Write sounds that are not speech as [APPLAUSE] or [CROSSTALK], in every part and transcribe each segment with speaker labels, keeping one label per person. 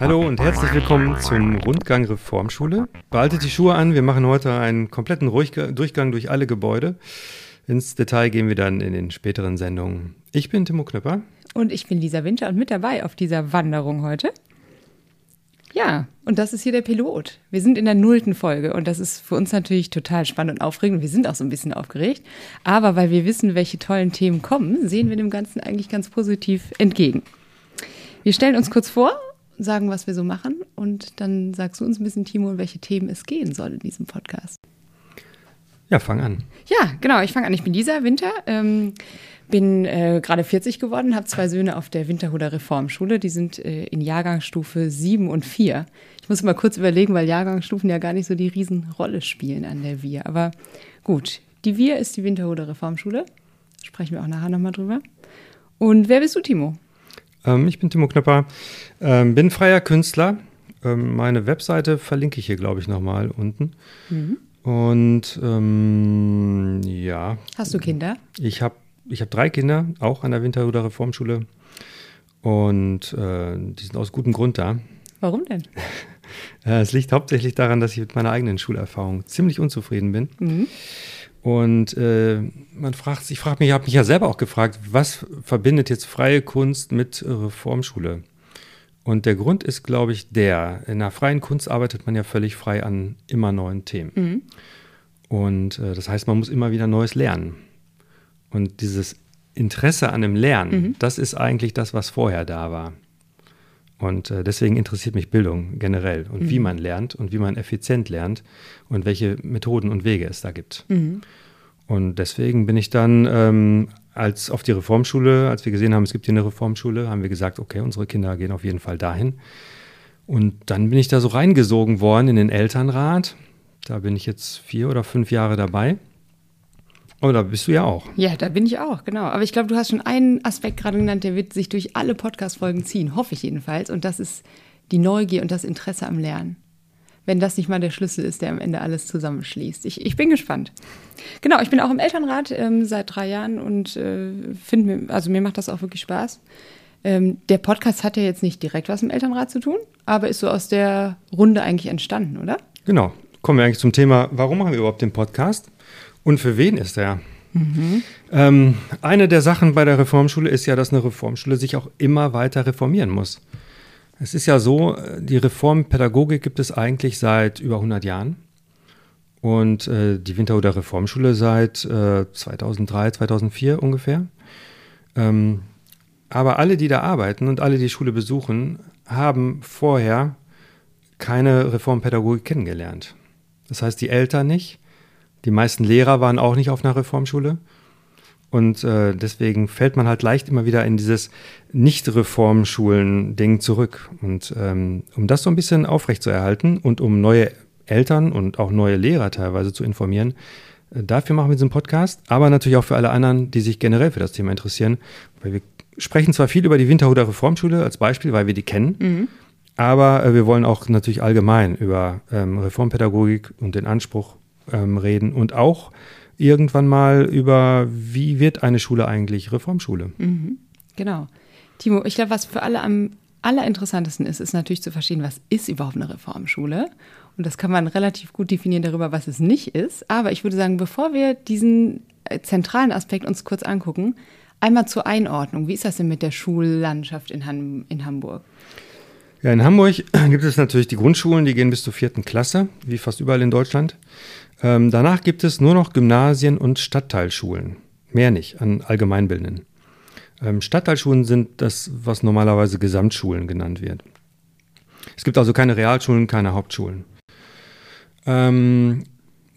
Speaker 1: Hallo und herzlich willkommen zum Rundgang Reformschule. Behaltet die Schuhe an, wir machen heute einen kompletten Durchgang durch alle Gebäude. Ins Detail gehen wir dann in den späteren Sendungen. Ich bin Timo Knöpper.
Speaker 2: Und ich bin Lisa Winter und mit dabei auf dieser Wanderung heute. Ja, und das ist hier der Pilot. Wir sind in der nullten Folge und das ist für uns natürlich total spannend und aufregend. Wir sind auch so ein bisschen aufgeregt. Aber weil wir wissen, welche tollen Themen kommen, sehen wir dem Ganzen eigentlich ganz positiv entgegen. Wir stellen uns kurz vor, sagen, was wir so machen und dann sagst du uns ein bisschen, Timo, welche Themen es gehen soll in diesem Podcast.
Speaker 1: Ja, fang an.
Speaker 2: Ja, genau, ich fange an. Ich bin Lisa Winter. Ähm, bin äh, gerade 40 geworden, habe zwei Söhne auf der Winterhuder Reformschule. Die sind äh, in Jahrgangsstufe 7 und 4. Ich muss mal kurz überlegen, weil Jahrgangsstufen ja gar nicht so die Riesenrolle spielen an der Wir. Aber gut, die Wir ist die Winterhuder Reformschule. Sprechen wir auch nachher nochmal drüber. Und wer bist du, Timo?
Speaker 1: Ähm, ich bin Timo Knöpper, ähm, bin freier Künstler. Ähm, meine Webseite verlinke ich hier, glaube ich, nochmal unten. Mhm. Und ähm, ja.
Speaker 2: Hast du Kinder?
Speaker 1: Ich habe ich habe drei Kinder, auch an der Winterhuder Reformschule. Und äh, die sind aus gutem Grund da.
Speaker 2: Warum denn? [LAUGHS]
Speaker 1: es liegt hauptsächlich daran, dass ich mit meiner eigenen Schulerfahrung ziemlich unzufrieden bin. Mhm. Und äh, man fragt, ich frage mich, ich habe mich ja selber auch gefragt, was verbindet jetzt freie Kunst mit Reformschule? Und der Grund ist, glaube ich, der, in der freien Kunst arbeitet man ja völlig frei an immer neuen Themen. Mhm. Und äh, das heißt, man muss immer wieder Neues lernen. Und dieses Interesse an dem Lernen, mhm. das ist eigentlich das, was vorher da war. Und äh, deswegen interessiert mich Bildung generell und mhm. wie man lernt und wie man effizient lernt und welche Methoden und Wege es da gibt. Mhm. Und deswegen bin ich dann ähm, als auf die Reformschule, als wir gesehen haben, es gibt hier eine Reformschule, haben wir gesagt, okay, unsere Kinder gehen auf jeden Fall dahin. Und dann bin ich da so reingesogen worden in den Elternrat. Da bin ich jetzt vier oder fünf Jahre dabei. Oh, da bist du ja auch.
Speaker 2: Ja, da bin ich auch, genau. Aber ich glaube, du hast schon einen Aspekt gerade genannt, der wird sich durch alle Podcast-Folgen ziehen, hoffe ich jedenfalls. Und das ist die Neugier und das Interesse am Lernen. Wenn das nicht mal der Schlüssel ist, der am Ende alles zusammenschließt. Ich, ich bin gespannt. Genau, ich bin auch im Elternrat ähm, seit drei Jahren und äh, finde mir, also mir macht das auch wirklich Spaß. Ähm, der Podcast hat ja jetzt nicht direkt was mit dem Elternrat zu tun, aber ist so aus der Runde eigentlich entstanden, oder?
Speaker 1: Genau. Kommen wir eigentlich zum Thema, warum machen wir überhaupt den Podcast? Und für wen ist er? Mhm. Ähm, eine der Sachen bei der Reformschule ist ja, dass eine Reformschule sich auch immer weiter reformieren muss. Es ist ja so, die Reformpädagogik gibt es eigentlich seit über 100 Jahren und äh, die Winterhuder Reformschule seit äh, 2003, 2004 ungefähr. Ähm, aber alle, die da arbeiten und alle, die die Schule besuchen, haben vorher keine Reformpädagogik kennengelernt. Das heißt, die Eltern nicht, die meisten Lehrer waren auch nicht auf einer Reformschule. Und äh, deswegen fällt man halt leicht immer wieder in dieses Nicht-Reformschulen-Ding zurück. Und ähm, um das so ein bisschen aufrechtzuerhalten und um neue Eltern und auch neue Lehrer teilweise zu informieren, äh, dafür machen wir diesen Podcast, aber natürlich auch für alle anderen, die sich generell für das Thema interessieren. Weil wir sprechen zwar viel über die Winterhuder Reformschule als Beispiel, weil wir die kennen, mhm. aber äh, wir wollen auch natürlich allgemein über ähm, Reformpädagogik und den Anspruch ähm, reden und auch irgendwann mal über, wie wird eine Schule eigentlich Reformschule.
Speaker 2: Mhm. Genau. Timo, ich glaube, was für alle am allerinteressantesten ist, ist natürlich zu verstehen, was ist überhaupt eine Reformschule. Und das kann man relativ gut definieren darüber, was es nicht ist. Aber ich würde sagen, bevor wir diesen äh, zentralen Aspekt uns kurz angucken, einmal zur Einordnung. Wie ist das denn mit der Schullandschaft in, Han in Hamburg?
Speaker 1: Ja, in Hamburg [CLEARS THROAT] gibt es natürlich die Grundschulen, die gehen bis zur vierten Klasse, wie fast überall in Deutschland. Ähm, danach gibt es nur noch Gymnasien und Stadtteilschulen. Mehr nicht an allgemeinbildenden. Ähm, Stadtteilschulen sind das, was normalerweise Gesamtschulen genannt wird. Es gibt also keine Realschulen, keine Hauptschulen. Ähm,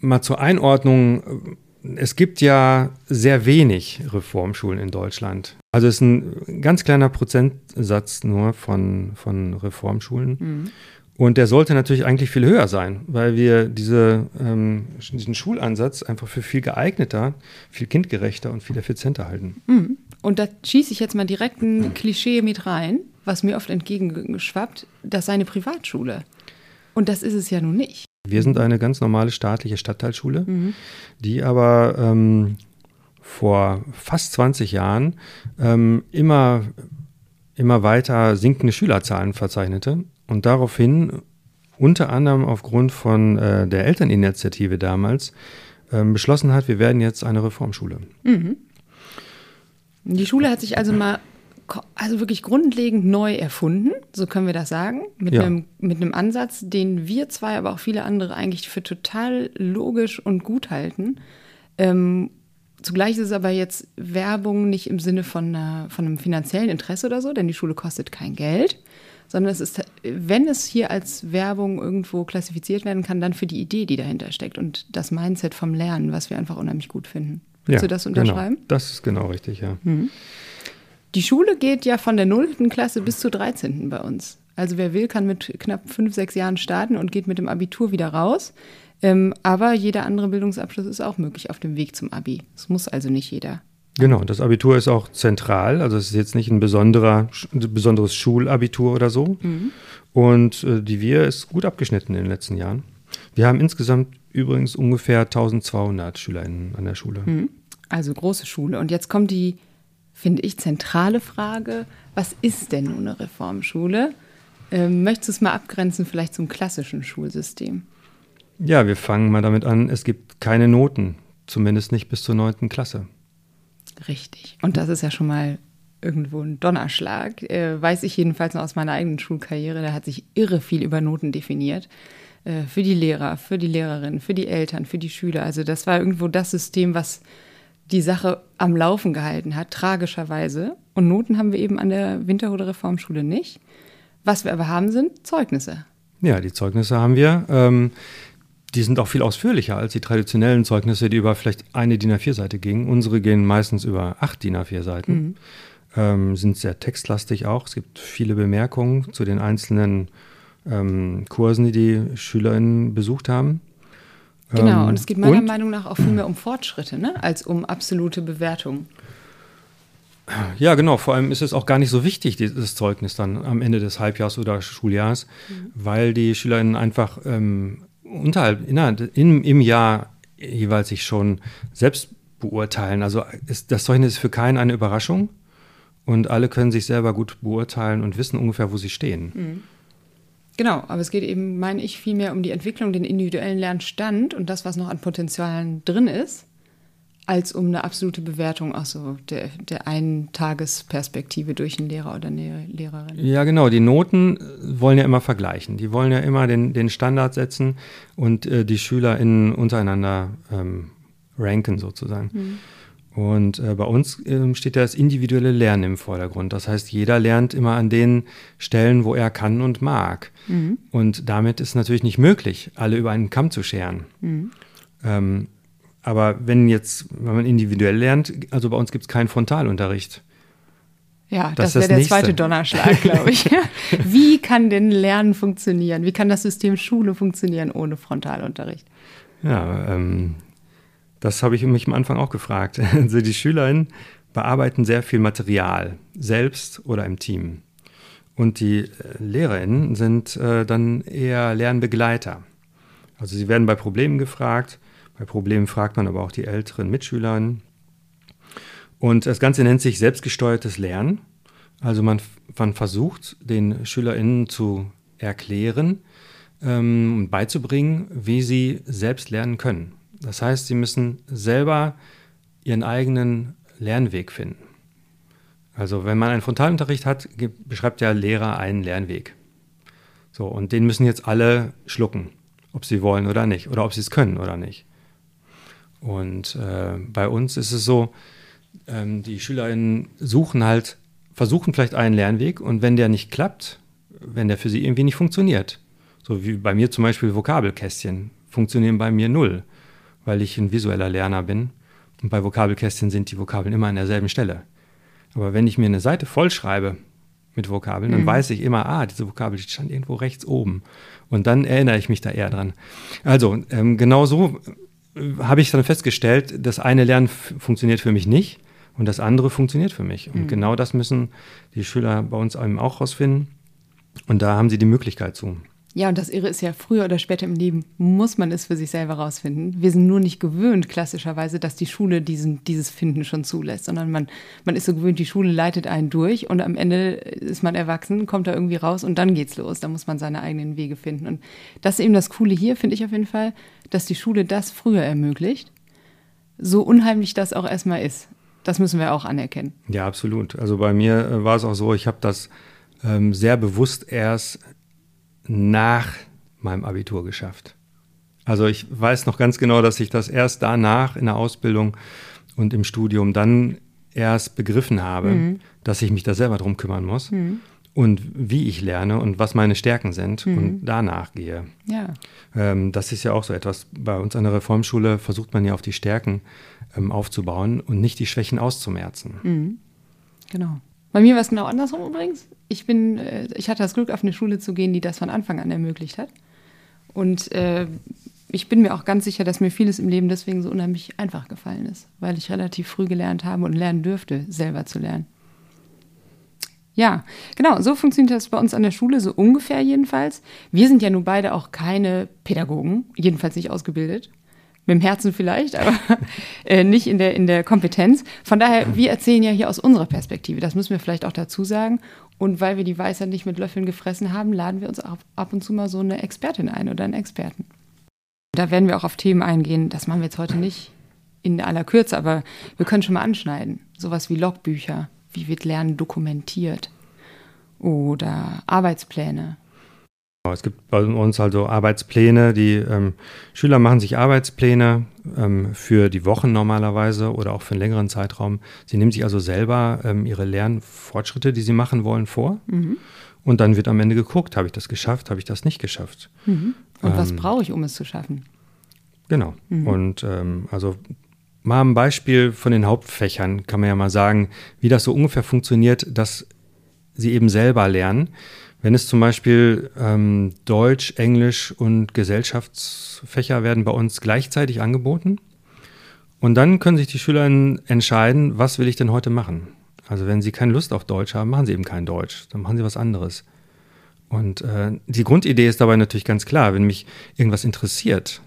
Speaker 1: mal zur Einordnung. Es gibt ja sehr wenig Reformschulen in Deutschland. Also es ist ein ganz kleiner Prozentsatz nur von, von Reformschulen. Mhm. Und der sollte natürlich eigentlich viel höher sein, weil wir diese, ähm, diesen Schulansatz einfach für viel geeigneter, viel kindgerechter und viel effizienter halten.
Speaker 2: Mhm. Und da schieße ich jetzt mal direkt ein Klischee mit rein, was mir oft entgegengeschwappt, das sei eine Privatschule. Und das ist es ja nun nicht.
Speaker 1: Wir sind eine ganz normale staatliche Stadtteilschule, mhm. die aber ähm, vor fast 20 Jahren ähm, immer, immer weiter sinkende Schülerzahlen verzeichnete und daraufhin unter anderem aufgrund von äh, der Elterninitiative damals ähm, beschlossen hat, wir werden jetzt eine Reformschule. Mhm.
Speaker 2: Die Schule hat sich also mal also wirklich grundlegend neu erfunden, so können wir das sagen, mit, ja. einem, mit einem Ansatz, den wir zwei, aber auch viele andere eigentlich für total logisch und gut halten. Ähm, zugleich ist es aber jetzt Werbung nicht im Sinne von, einer, von einem finanziellen Interesse oder so, denn die Schule kostet kein Geld, sondern es ist, wenn es hier als Werbung irgendwo klassifiziert werden kann, dann für die Idee, die dahinter steckt und das Mindset vom Lernen, was wir einfach unheimlich gut finden. Willst ja, du das genau. unterschreiben?
Speaker 1: Genau. Das ist genau richtig, ja. Mhm.
Speaker 2: Die Schule geht ja von der 0. Klasse bis zur 13. bei uns. Also wer will, kann mit knapp fünf, sechs Jahren starten und geht mit dem Abitur wieder raus. Ähm, aber jeder andere Bildungsabschluss ist auch möglich auf dem Weg zum Abi. Es muss also nicht jeder.
Speaker 1: Genau, das Abitur ist auch zentral. Also es ist jetzt nicht ein besonderer, ein besonderes Schulabitur oder so. Mhm. Und äh, die Wir ist gut abgeschnitten in den letzten Jahren. Wir haben insgesamt übrigens ungefähr 1200 SchülerInnen an der Schule. Mhm.
Speaker 2: Also große Schule. Und jetzt kommt die finde ich, zentrale Frage, was ist denn nun eine Reformschule? Ähm, möchtest du es mal abgrenzen vielleicht zum klassischen Schulsystem?
Speaker 1: Ja, wir fangen mal damit an, es gibt keine Noten, zumindest nicht bis zur neunten Klasse.
Speaker 2: Richtig. Und das ist ja schon mal irgendwo ein Donnerschlag. Äh, weiß ich jedenfalls noch aus meiner eigenen Schulkarriere, da hat sich irre viel über Noten definiert. Äh, für die Lehrer, für die Lehrerinnen, für die Eltern, für die Schüler. Also das war irgendwo das System, was die Sache am Laufen gehalten hat, tragischerweise. Und Noten haben wir eben an der Winterhude Reformschule nicht. Was wir aber haben, sind Zeugnisse.
Speaker 1: Ja, die Zeugnisse haben wir. Ähm, die sind auch viel ausführlicher als die traditionellen Zeugnisse, die über vielleicht eine DIN A4-Seite gingen. Unsere gehen meistens über acht DIN A4-Seiten, mhm. ähm, sind sehr textlastig auch. Es gibt viele Bemerkungen zu den einzelnen ähm, Kursen, die die SchülerInnen besucht haben.
Speaker 2: Genau, ähm, und es geht meiner und? Meinung nach auch viel mehr um Fortschritte, ne, als um absolute Bewertung.
Speaker 1: Ja, genau. Vor allem ist es auch gar nicht so wichtig, dieses Zeugnis dann am Ende des Halbjahres oder Schuljahres, mhm. weil die SchülerInnen einfach ähm, unterhalb, innerhalb, in, im Jahr jeweils sich schon selbst beurteilen. Also ist, das Zeugnis ist für keinen eine Überraschung und alle können sich selber gut beurteilen und wissen ungefähr, wo sie stehen. Mhm.
Speaker 2: Genau, aber es geht eben, meine ich, vielmehr um die Entwicklung, den individuellen Lernstand und das, was noch an Potenzialen drin ist, als um eine absolute Bewertung aus so der, der einen Tagesperspektive durch einen Lehrer oder eine Lehrerin.
Speaker 1: Ja, genau. Die Noten wollen ja immer vergleichen. Die wollen ja immer den, den Standard setzen und äh, die SchülerInnen untereinander ähm, ranken sozusagen. Mhm. Und äh, bei uns äh, steht das individuelle Lernen im Vordergrund. Das heißt, jeder lernt immer an den Stellen, wo er kann und mag. Mhm. Und damit ist natürlich nicht möglich, alle über einen Kamm zu scheren. Mhm. Ähm, aber wenn jetzt, wenn man individuell lernt, also bei uns gibt es keinen Frontalunterricht.
Speaker 2: Ja, das, das wäre der nächste. zweite Donnerschlag, glaube ich. [LAUGHS] Wie kann denn Lernen funktionieren? Wie kann das System Schule funktionieren ohne Frontalunterricht?
Speaker 1: Ja, ähm, das habe ich mich am Anfang auch gefragt. [LAUGHS] Also die SchülerInnen bearbeiten sehr viel Material, selbst oder im Team. Und die äh, LehrerInnen sind äh, dann eher Lernbegleiter. Also sie werden bei Problemen gefragt. Bei Problemen fragt man aber auch die älteren Mitschülerinnen. Und das Ganze nennt sich selbstgesteuertes Lernen. Also man, man versucht, den SchülerInnen zu erklären ähm, und beizubringen, wie sie selbst lernen können. Das heißt, sie müssen selber ihren eigenen Lernweg finden. Also wenn man einen Frontalunterricht hat, beschreibt der Lehrer einen Lernweg. So, und den müssen jetzt alle schlucken, ob sie wollen oder nicht, oder ob sie es können oder nicht. Und äh, bei uns ist es so, ähm, die SchülerInnen suchen halt, versuchen vielleicht einen Lernweg und wenn der nicht klappt, wenn der für sie irgendwie nicht funktioniert, so wie bei mir zum Beispiel Vokabelkästchen, funktionieren bei mir null weil ich ein visueller Lerner bin. Und bei Vokabelkästchen sind die Vokabeln immer an derselben Stelle. Aber wenn ich mir eine Seite vollschreibe mit Vokabeln, dann mhm. weiß ich immer, ah, diese Vokabel stand irgendwo rechts oben. Und dann erinnere ich mich da eher dran. Also, ähm, genau so äh, habe ich dann festgestellt, das eine Lernen funktioniert für mich nicht und das andere funktioniert für mich. Und mhm. genau das müssen die Schüler bei uns eben auch rausfinden. Und da haben sie die Möglichkeit zu.
Speaker 2: Ja, und das Irre ist ja, früher oder später im Leben muss man es für sich selber rausfinden. Wir sind nur nicht gewöhnt, klassischerweise, dass die Schule diesen, dieses Finden schon zulässt, sondern man, man ist so gewöhnt, die Schule leitet einen durch und am Ende ist man erwachsen, kommt da irgendwie raus und dann geht's los. Da muss man seine eigenen Wege finden. Und das ist eben das Coole hier, finde ich auf jeden Fall, dass die Schule das früher ermöglicht. So unheimlich das auch erstmal ist. Das müssen wir auch anerkennen.
Speaker 1: Ja, absolut. Also bei mir äh, war es auch so, ich habe das ähm, sehr bewusst erst nach meinem Abitur geschafft. Also ich weiß noch ganz genau, dass ich das erst danach in der Ausbildung und im Studium dann erst begriffen habe, mhm. dass ich mich da selber drum kümmern muss mhm. und wie ich lerne und was meine Stärken sind mhm. und danach gehe. Ja. Ähm, das ist ja auch so etwas. Bei uns an der Reformschule versucht man ja auf die Stärken ähm, aufzubauen und nicht die Schwächen auszumerzen.
Speaker 2: Mhm. Genau. Bei mir war es genau andersrum übrigens. Ich bin, äh, ich hatte das Glück, auf eine Schule zu gehen, die das von Anfang an ermöglicht hat. Und äh, ich bin mir auch ganz sicher, dass mir vieles im Leben deswegen so unheimlich einfach gefallen ist, weil ich relativ früh gelernt habe und lernen dürfte, selber zu lernen. Ja, genau, so funktioniert das bei uns an der Schule, so ungefähr jedenfalls. Wir sind ja nun beide auch keine Pädagogen, jedenfalls nicht ausgebildet mit dem Herzen vielleicht, aber [LAUGHS] äh, nicht in der, in der Kompetenz. Von daher, wir erzählen ja hier aus unserer Perspektive, das müssen wir vielleicht auch dazu sagen. Und weil wir die Weisheit nicht mit Löffeln gefressen haben, laden wir uns ab, ab und zu mal so eine Expertin ein oder einen Experten. Da werden wir auch auf Themen eingehen, das machen wir jetzt heute nicht in aller Kürze, aber wir können schon mal anschneiden. Sowas wie Logbücher, wie wird Lernen dokumentiert oder Arbeitspläne,
Speaker 1: es gibt bei uns also Arbeitspläne, die ähm, Schüler machen sich Arbeitspläne ähm, für die Wochen normalerweise oder auch für einen längeren Zeitraum. Sie nehmen sich also selber ähm, ihre Lernfortschritte, die sie machen wollen, vor. Mhm. Und dann wird am Ende geguckt, habe ich das geschafft, habe ich das nicht geschafft.
Speaker 2: Mhm. Und was ähm, brauche ich, um es zu schaffen?
Speaker 1: Genau. Mhm. Und ähm, also mal ein Beispiel von den Hauptfächern kann man ja mal sagen, wie das so ungefähr funktioniert, dass sie eben selber lernen. Wenn es zum Beispiel ähm, Deutsch, Englisch und Gesellschaftsfächer werden bei uns gleichzeitig angeboten. Und dann können sich die Schüler entscheiden, was will ich denn heute machen. Also wenn sie keine Lust auf Deutsch haben, machen sie eben kein Deutsch, dann machen sie was anderes. Und äh, die Grundidee ist dabei natürlich ganz klar, wenn mich irgendwas interessiert,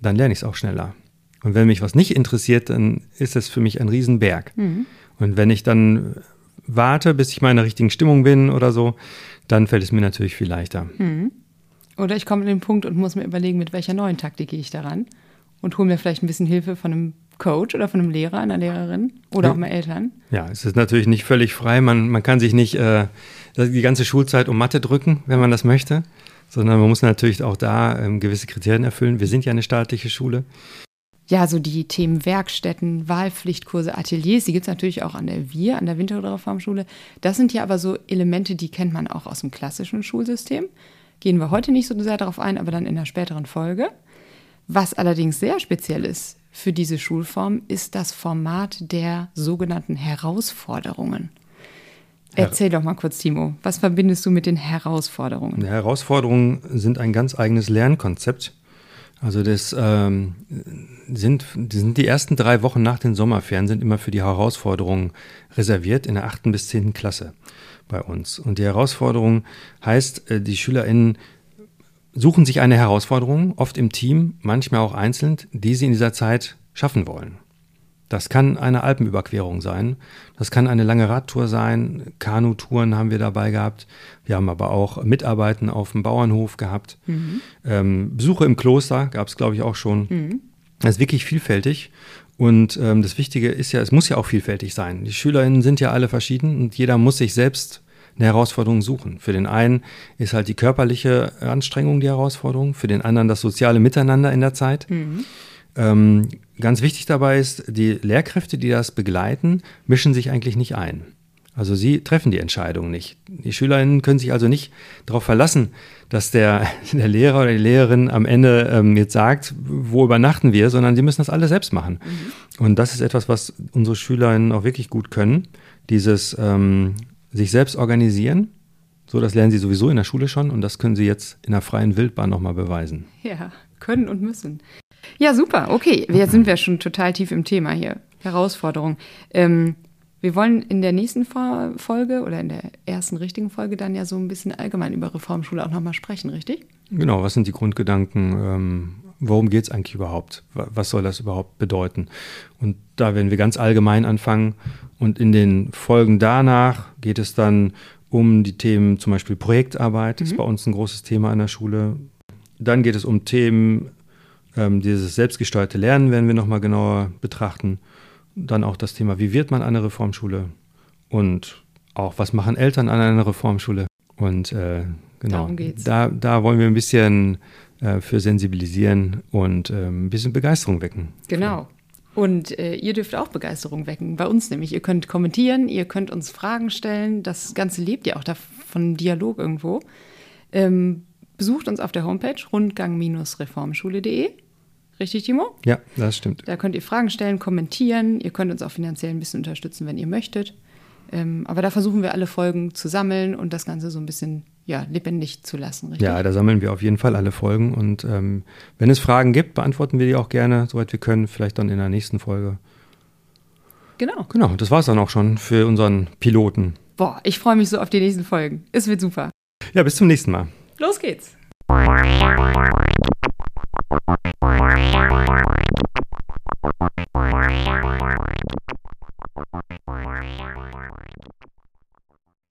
Speaker 1: dann lerne ich es auch schneller. Und wenn mich was nicht interessiert, dann ist es für mich ein Riesenberg. Mhm. Und wenn ich dann warte, bis ich mal in der richtigen Stimmung bin oder so, dann fällt es mir natürlich viel leichter. Mhm.
Speaker 2: Oder ich komme an den Punkt und muss mir überlegen, mit welcher neuen Taktik gehe ich daran und hole mir vielleicht ein bisschen Hilfe von einem Coach oder von einem Lehrer, einer Lehrerin oder ja. auch mal Eltern.
Speaker 1: Ja, es ist natürlich nicht völlig frei. Man, man kann sich nicht äh, die ganze Schulzeit um Mathe drücken, wenn man das möchte, sondern man muss natürlich auch da ähm, gewisse Kriterien erfüllen. Wir sind ja eine staatliche Schule
Speaker 2: ja, so die Themen Werkstätten, Wahlpflichtkurse, Ateliers, die gibt es natürlich auch an der Wir, an der Winterthur Farmschule. Das sind ja aber so Elemente, die kennt man auch aus dem klassischen Schulsystem. Gehen wir heute nicht so sehr darauf ein, aber dann in einer späteren Folge. Was allerdings sehr speziell ist für diese Schulform, ist das Format der sogenannten Herausforderungen. Erzähl doch mal kurz, Timo, was verbindest du mit den Herausforderungen?
Speaker 1: Die Herausforderungen sind ein ganz eigenes Lernkonzept also das ähm, sind, die sind die ersten drei Wochen nach den Sommerferien sind immer für die Herausforderungen reserviert in der achten bis zehnten Klasse bei uns. Und die Herausforderung heißt, äh, die SchülerInnen suchen sich eine Herausforderung, oft im Team, manchmal auch einzeln, die sie in dieser Zeit schaffen wollen. Das kann eine Alpenüberquerung sein, das kann eine lange Radtour sein, Kanutouren haben wir dabei gehabt, wir haben aber auch Mitarbeiten auf dem Bauernhof gehabt, mhm. ähm, Besuche im Kloster gab es, glaube ich, auch schon. Mhm. Das ist wirklich vielfältig und ähm, das Wichtige ist ja, es muss ja auch vielfältig sein. Die SchülerInnen sind ja alle verschieden und jeder muss sich selbst eine Herausforderung suchen. Für den einen ist halt die körperliche Anstrengung die Herausforderung, für den anderen das soziale Miteinander in der Zeit. Mhm. Ähm, ganz wichtig dabei ist, die Lehrkräfte, die das begleiten, mischen sich eigentlich nicht ein. Also sie treffen die Entscheidung nicht. Die Schülerinnen können sich also nicht darauf verlassen, dass der, [LAUGHS] der Lehrer oder die Lehrerin am Ende ähm, jetzt sagt, wo übernachten wir, sondern sie müssen das alle selbst machen. Mhm. Und das ist etwas, was unsere Schülerinnen auch wirklich gut können. Dieses ähm, sich selbst organisieren. So, das lernen sie sowieso in der Schule schon und das können sie jetzt in der freien Wildbahn nochmal beweisen.
Speaker 2: Ja, können und müssen. Ja, super. Okay, jetzt sind wir schon total tief im Thema hier. Herausforderung. Ähm, Wir wollen in der nächsten Folge oder in der ersten richtigen Folge dann ja so ein bisschen allgemein über Reformschule auch nochmal sprechen, richtig?
Speaker 1: Genau, was sind die Grundgedanken? Ähm, worum geht es eigentlich überhaupt? Was soll das überhaupt bedeuten? Und da werden wir ganz allgemein anfangen. Und in den Folgen danach geht es dann um die Themen, zum Beispiel Projektarbeit, mhm. ist bei uns ein großes Thema an der Schule. Dann geht es um Themen, ähm, dieses selbstgesteuerte Lernen werden wir nochmal genauer betrachten. Dann auch das Thema, wie wird man eine Reformschule? Und auch, was machen Eltern an einer Reformschule? Und äh, genau, da, da wollen wir ein bisschen äh, für sensibilisieren und äh, ein bisschen Begeisterung wecken.
Speaker 2: Genau. Und äh, ihr dürft auch Begeisterung wecken, bei uns nämlich. Ihr könnt kommentieren, ihr könnt uns Fragen stellen. Das Ganze lebt ja auch von Dialog irgendwo. Ähm, besucht uns auf der Homepage rundgang-reformschule.de. Richtig, Timo?
Speaker 1: Ja, das stimmt.
Speaker 2: Da könnt ihr Fragen stellen, kommentieren. Ihr könnt uns auch finanziell ein bisschen unterstützen, wenn ihr möchtet. Ähm, aber da versuchen wir alle Folgen zu sammeln und das Ganze so ein bisschen ja, lebendig zu lassen.
Speaker 1: Richtig? Ja, da sammeln wir auf jeden Fall alle Folgen. Und ähm, wenn es Fragen gibt, beantworten wir die auch gerne, soweit wir können. Vielleicht dann in der nächsten Folge.
Speaker 2: Genau.
Speaker 1: Genau, das war es dann auch schon für unseren Piloten.
Speaker 2: Boah, ich freue mich so auf die nächsten Folgen. Es wird super.
Speaker 1: Ja, bis zum nächsten Mal.
Speaker 2: Los geht's. Bye.